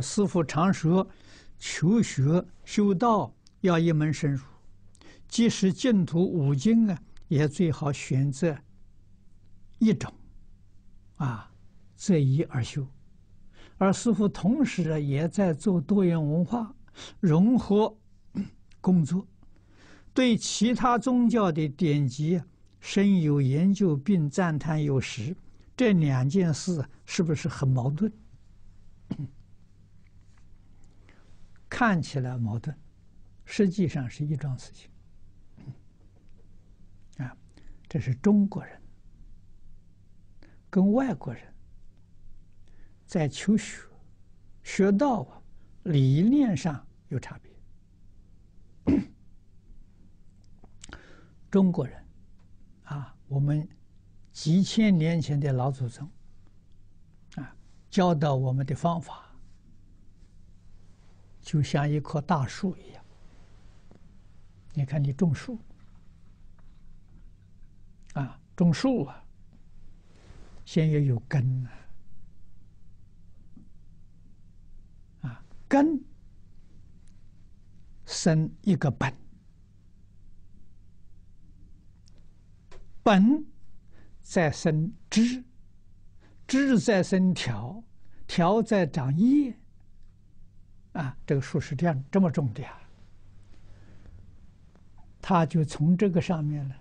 师父常说，求学修道要一门深入，即使净土五经啊，也最好选择一种，啊，择一而修。而师父同时也在做多元文化融合工作，对其他宗教的典籍深有研究，并赞叹有时。这两件事是不是很矛盾？看起来矛盾，实际上是一桩事情。啊，这是中国人跟外国人在求学、学道啊，理念上有差别。中国人啊，我们几千年前的老祖宗啊，教导我们的方法。就像一棵大树一样，你看，你种树。啊，种树啊，先要有根呐，啊，根生一个本，本再生枝，枝再生条，条再长叶。啊，这个树是这样这么种的呀，他就从这个上面呢，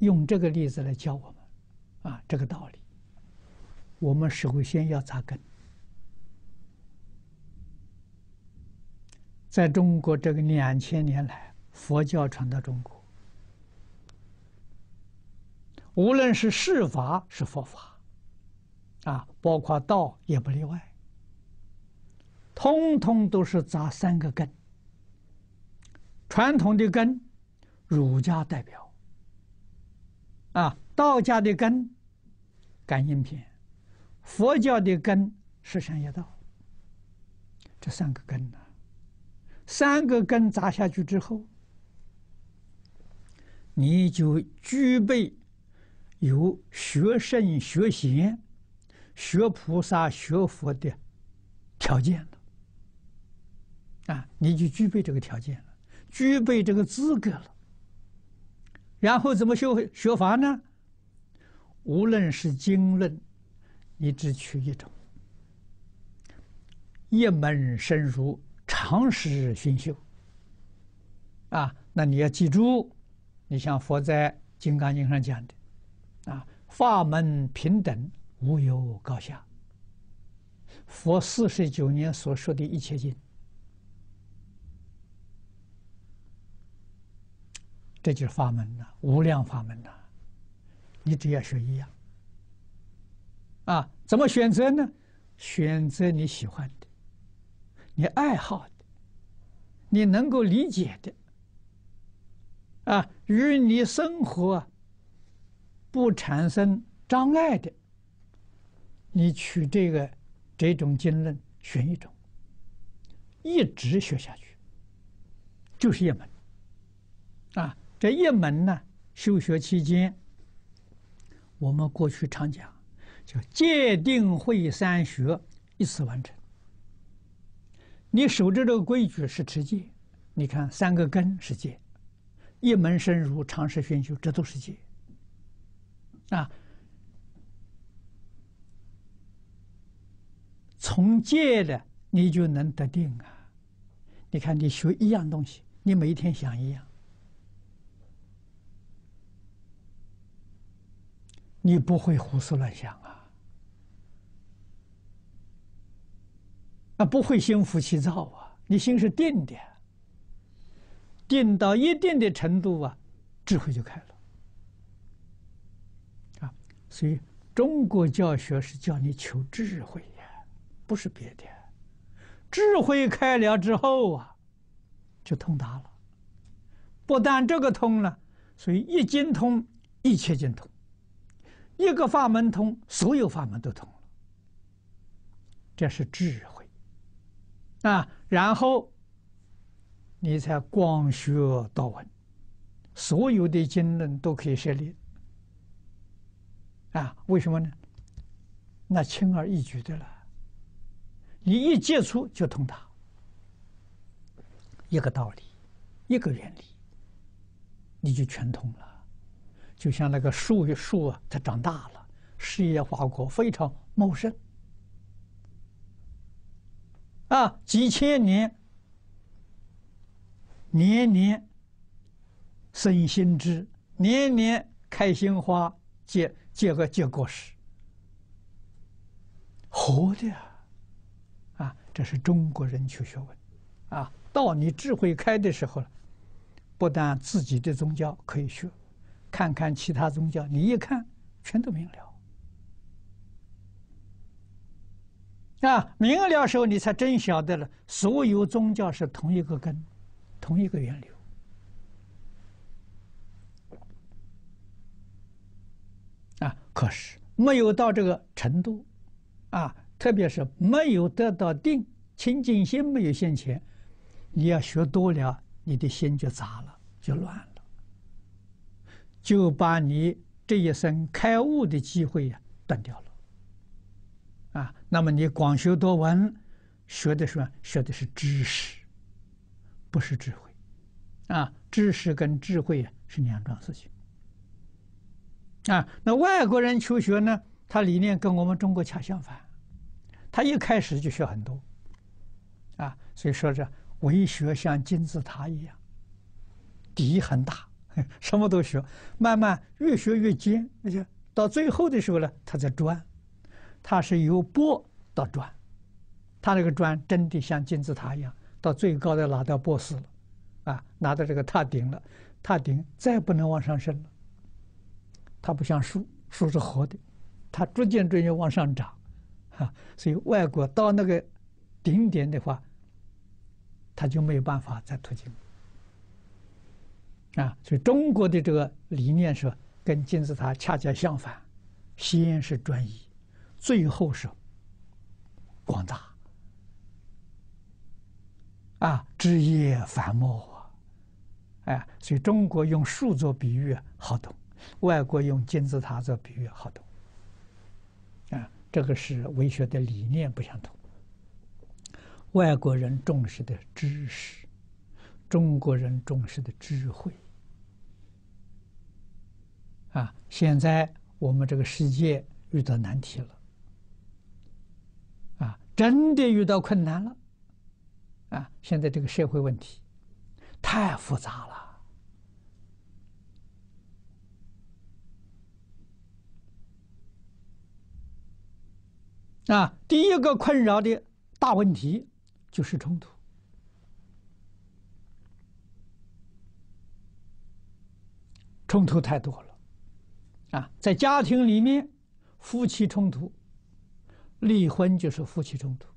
用这个例子来教我们，啊，这个道理，我们首先要扎根。在中国这个两千年来，佛教传到中国，无论是释法是佛法，啊，包括道也不例外。通通都是扎三个根。传统的根，儒家代表；啊，道家的根，感应篇；佛教的根，十善业道。这三个根呢，三个根扎下去之后，你就具备有学圣、学贤、学菩萨、学佛的条件了。啊，你就具备这个条件了，具备这个资格了。然后怎么学学法呢？无论是经论，你只取一种，一门深入，长时熏修。啊，那你要记住，你像佛在《金刚经》上讲的，啊，法门平等，无有高下。佛四十九年所说的一切经。这就是法门呐，无量法门呐，你只要学一样。啊，怎么选择呢？选择你喜欢的，你爱好的，你能够理解的，啊，与你生活不产生障碍的，你取这个这种经论选一种，一直学下去，就是一门，啊。这一门呢，修学期间，我们过去常讲，叫戒定慧三学一次完成。你守着这个规矩是持戒，你看三个根是戒，一门深入，长时熏修，这都是戒。啊，从戒的你就能得定啊！你看你学一样东西，你每一天想一样。你不会胡思乱想啊，啊，不会心浮气躁啊，你心是定的，定到一定的程度啊，智慧就开了，啊，所以中国教学是教你求智慧呀，不是别的，智慧开了之后啊，就通达了，不但这个通了，所以一经通，一切精通。一个法门通，所有法门都通了，这是智慧啊！然后你才广学道闻，所有的经论都可以涉猎啊！为什么呢？那轻而易举的了，你一接触就通达，一个道理，一个原理，你就全通了。就像那个树树啊，它长大了，事业花果非常茂盛啊，几千年，年年生新枝，年年开新花，结结个结果实，活的啊。啊，这是中国人求学问，啊，到你智慧开的时候了，不但自己的宗教可以学，看看其他宗教，你一看全都明了，啊，明了时候你才真晓得了，所有宗教是同一个根，同一个源流，啊，可是没有到这个程度，啊。特别是没有得到定，清净心没有现前，你要学多了，你的心就杂了，就乱了，就把你这一生开悟的机会呀断掉了。啊，那么你广修多闻，学的是学的是知识，不是智慧。啊，知识跟智慧啊是两桩事情。啊，那外国人求学呢，他理念跟我们中国恰相反。他一开始就学很多，啊，所以说这为学像金字塔一样，底很大，什么都学，慢慢越学越尖，而且到最后的时候呢，他在转，他是由钵到转，他那个转真的像金字塔一样，到最高的拿到钵斯了，啊，拿到这个塔顶了，塔顶再不能往上升了，它不像树，树是活的，它逐渐逐渐往上涨。啊，所以外国到那个顶点的话，他就没有办法再突进。啊，所以中国的这个理念是跟金字塔恰恰相反，先是专一，最后是广大。啊，枝叶繁茂啊，哎，所以中国用树做比喻好懂，外国用金字塔做比喻好懂。啊这个是文学的理念不相同。外国人重视的知识，中国人重视的智慧。啊，现在我们这个世界遇到难题了，啊，真的遇到困难了，啊，现在这个社会问题太复杂了。啊，第一个困扰的大问题就是冲突。冲突太多了，啊，在家庭里面，夫妻冲突，离婚就是夫妻冲突。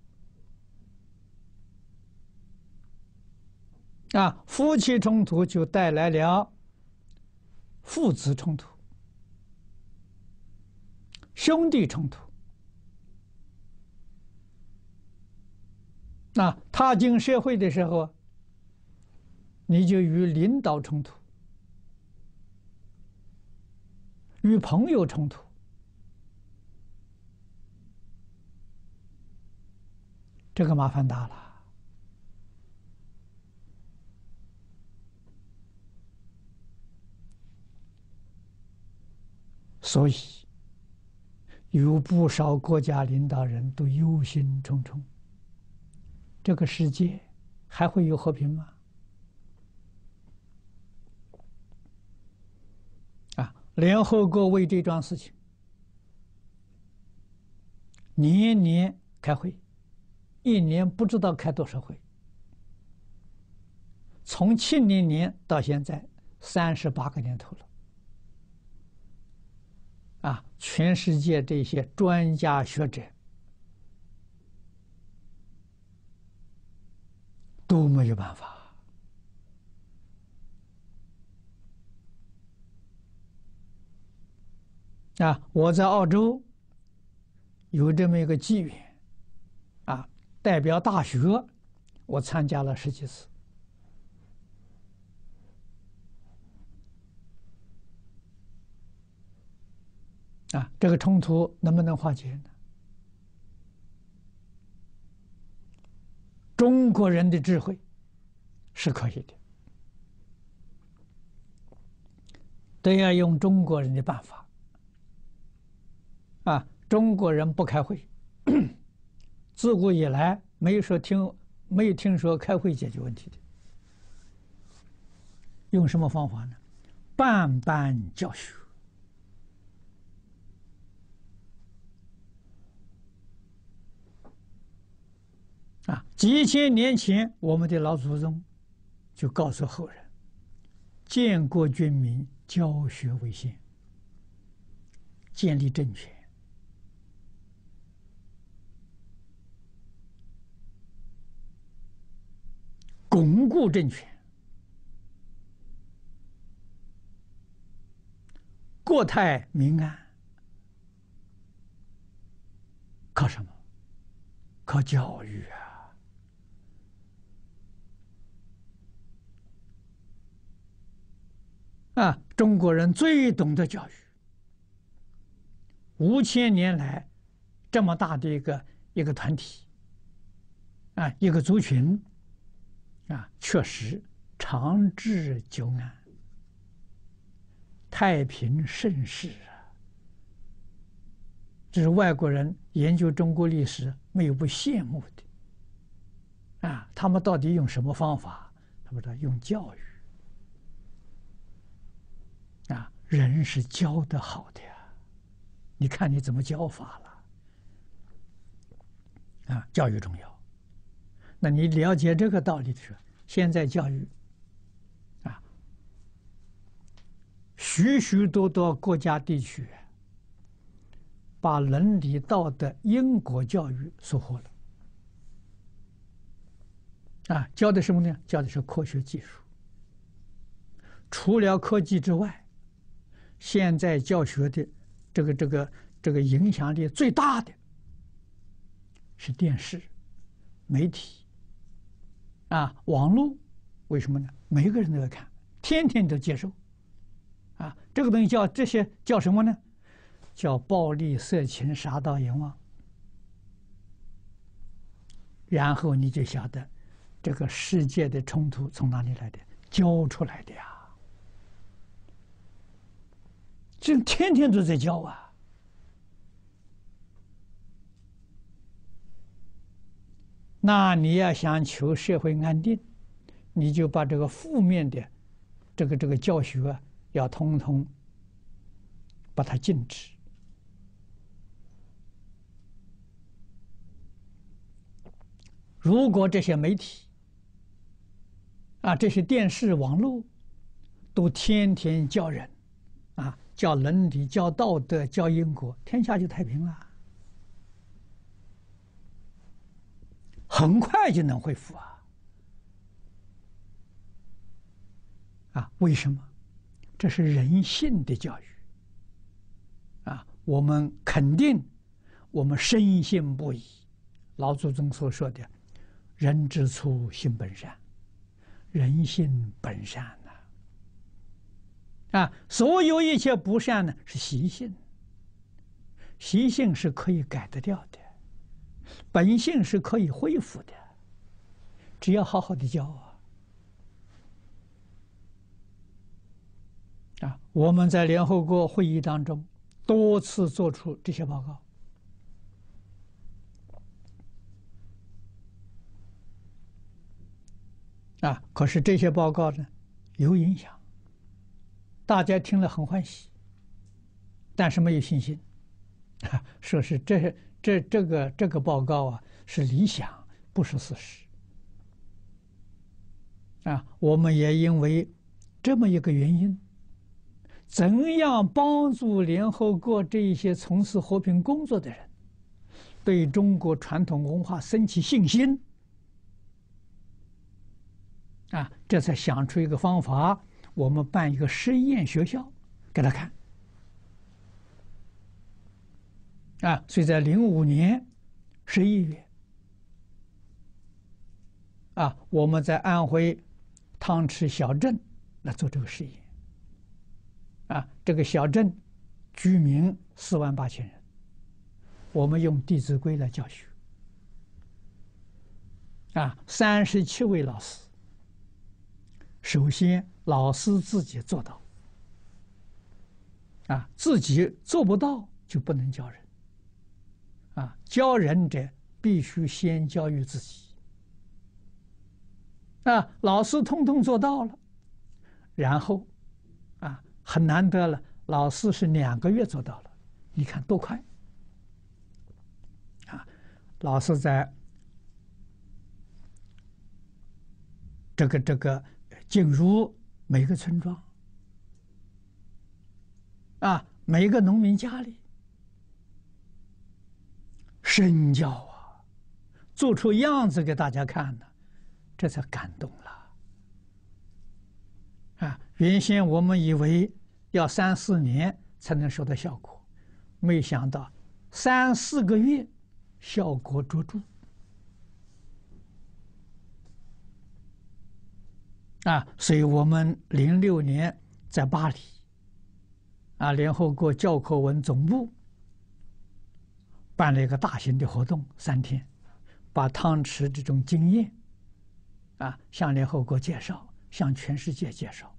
啊，夫妻冲突就带来了父子冲突、兄弟冲突。那踏进社会的时候，你就与领导冲突，与朋友冲突，这个麻烦大了。所以，有不少国家领导人都忧心忡忡。这个世界还会有和平吗？啊！联合国为这桩事情年年开会，一年不知道开多少回。从七零年到现在三十八个年头了。啊！全世界这些专家学者。都没有办法啊！我在澳洲有这么一个机缘啊，代表大学，我参加了十几次啊。这个冲突能不能化解呢？中国人的智慧是可以的，都要用中国人的办法。啊，中国人不开会，自古以来没有说听，没有听说开会解决问题的。用什么方法呢？办班教学。啊，几千年前，我们的老祖宗就告诉后人：建国军民，教学为先，建立政权，巩固政权，国泰民安，靠什么？靠教育啊！啊，中国人最懂得教育。五千年来，这么大的一个一个团体，啊，一个族群，啊，确实长治久安，太平盛世啊。这是外国人研究中国历史没有不羡慕的。啊，他们到底用什么方法？他们说用教育。啊，人是教得好的呀，你看你怎么教法了？啊，教育重要。那你了解这个道理的时候，现在教育，啊，许许多多国家地区，把伦理道德、因果教育收获了。啊，教的什么呢？教的是科学技术。除了科技之外。现在教学的这个这个这个影响力最大的是电视、媒体啊、网络，为什么呢？每个人都要看，天天都接受啊。这个东西叫这些叫什么呢？叫暴力、色情、杀盗、淫妄。然后你就晓得这个世界的冲突从哪里来的？教出来的呀。这天天都在教啊！那你要想求社会安定，你就把这个负面的这个这个教学啊，要通通把它禁止。如果这些媒体啊，这些电视、网络都天天教人啊。教伦理，教道德，教因果，天下就太平了，很快就能恢复啊！啊，为什么？这是人性的教育啊！我们肯定，我们深信不疑，老祖宗所说的“人之初，性本善”，人性本善呐。啊，所有一切不善呢，是习性。习性是可以改得掉的，本性是可以恢复的，只要好好的教啊！啊，我们在联合国会议当中多次做出这些报告。啊，可是这些报告呢，有影响。大家听了很欢喜，但是没有信心，说是这这这个这个报告啊是理想，不是事实。啊，我们也因为这么一个原因，怎样帮助联合国这一些从事和平工作的人，对中国传统文化升起信心？啊，这才想出一个方法。我们办一个实验学校，给他看。啊，所以在零五年十一月，啊，我们在安徽汤池小镇来做这个实验。啊，这个小镇居民四万八千人，我们用《弟子规》来教学。啊，三十七位老师。首先，老师自己做到，啊，自己做不到就不能教人，啊，教人者必须先教育自己，啊，老师通通做到了，然后，啊，很难得了，老师是两个月做到了，你看多快，啊，老师在这个这个。进入每个村庄，啊，每个农民家里，身教啊，做出样子给大家看呢，这才感动了。啊，原先我们以为要三四年才能收到效果，没想到三四个月效果卓著。啊，所以我们零六年在巴黎，啊，联合国教科文总部办了一个大型的活动，三天，把汤池这种经验，啊，向联合国介绍，向全世界介绍，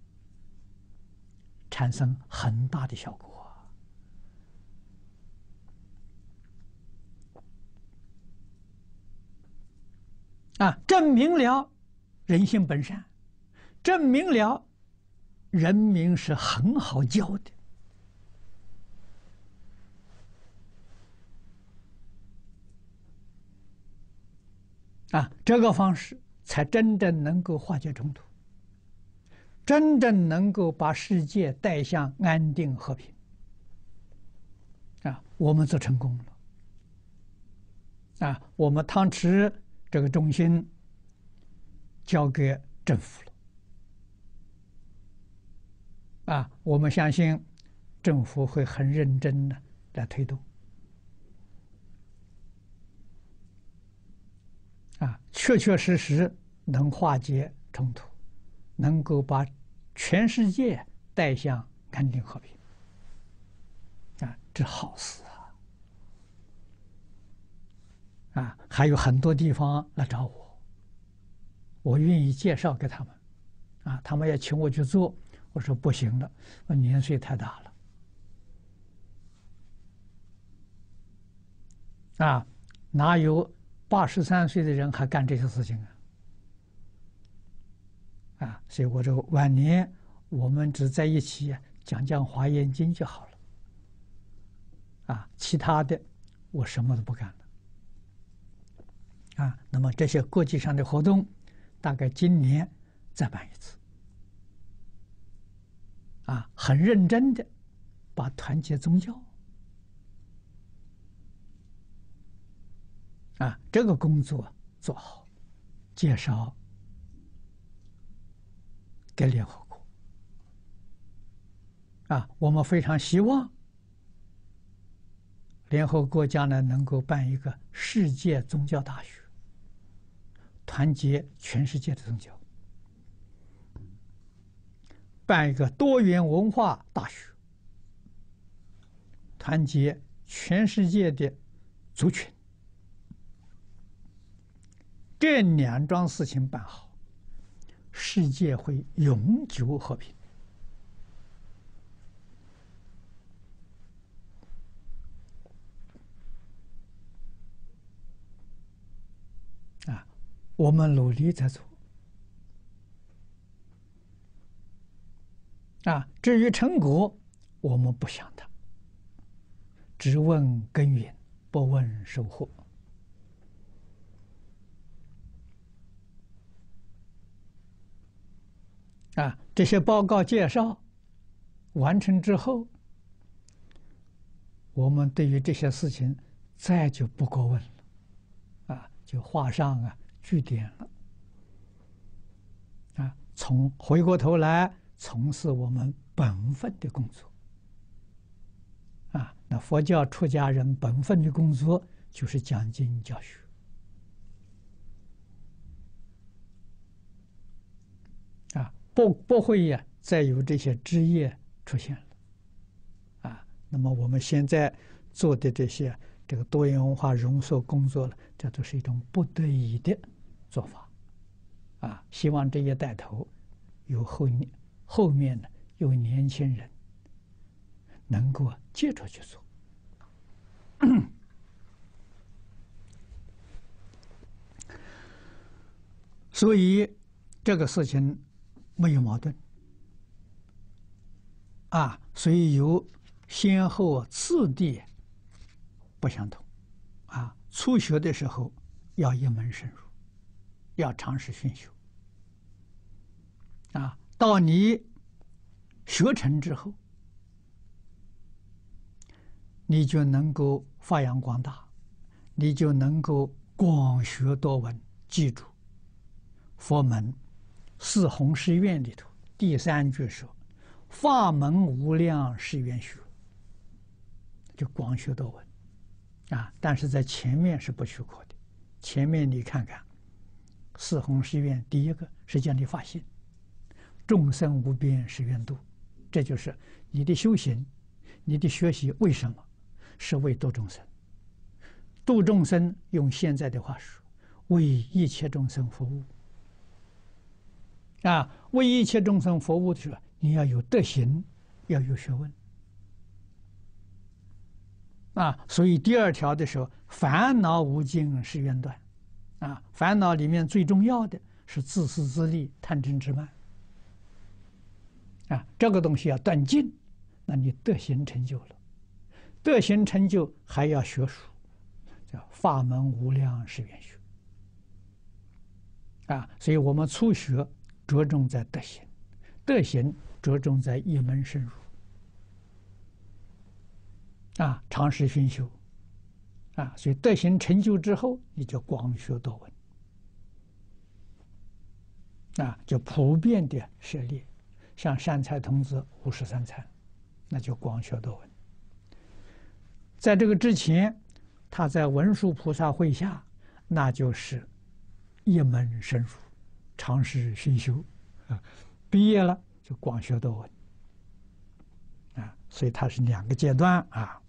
产生很大的效果，啊，证明了人性本善。证明了，人民是很好教的，啊，这个方式才真正能够化解冲突，真正能够把世界带向安定和平，啊，我们做成功了，啊，我们汤池这个中心交给政府了。啊，我们相信政府会很认真的来推动。啊，确确实实能化解冲突，能够把全世界带向安定和平。啊，这好事啊！啊，还有很多地方来找我，我愿意介绍给他们。啊，他们要请我去做。我说不行了，我年岁太大了，啊，哪有八十三岁的人还干这些事情啊？啊，所以我这晚年我们只在一起讲讲华严经就好了，啊，其他的我什么都不干了，啊，那么这些国际上的活动，大概今年再办一次。啊，很认真的把团结宗教啊这个工作做好，介绍给联合国啊，我们非常希望联合国将来能够办一个世界宗教大学，团结全世界的宗教。办一个多元文化大学，团结全世界的族群，这两桩事情办好，世界会永久和平。啊，我们努力在做。啊，至于成果，我们不想它，只问耕耘，不问收获。啊，这些报告介绍完成之后，我们对于这些事情再就不过问了，啊，就画上啊句点了。啊，从回过头来。从事我们本分的工作，啊，那佛教出家人本分的工作就是讲经教学，啊，不不会呀，再有这些职业出现了，啊，那么我们现在做的这些这个多元文化融塑工作了，这都是一种不得已的做法，啊，希望这一带头有后后面呢有年轻人能够接着去做，所以这个事情没有矛盾，啊，所以有先后次第不相同，啊，初学的时候要一门深入。要尝试熏修，啊，到你学成之后，你就能够发扬光大，你就能够广学多闻。记住，佛门四弘誓愿里头第三句说：“法门无量誓愿学”，就广学多闻，啊，但是在前面是不许可的。前面你看看。四弘誓愿，第一个是叫你发心，众生无边誓愿度，这就是你的修行，你的学习。为什么？是为度众生。度众生，用现在的话说，为一切众生服务。啊，为一切众生服务的时候，你要有德行，要有学问。啊，所以第二条的时候，烦恼无尽是缘断。啊，烦恼里面最重要的是自私自利、贪嗔痴慢。啊，这个东西要断尽，那你德行成就了。德行成就还要学术，叫法门无量是缘学。啊，所以我们初学着重在德行，德行着重在一门深入。啊，长时熏修。啊，所以德行成就之后，你就广学多闻，啊，就普遍的涉猎，像善财童子五十三参，那就广学多闻。在这个之前，他在文殊菩萨会下，那就是一门深入，尝试熏修，啊，毕业了就广学多闻，啊，所以它是两个阶段啊。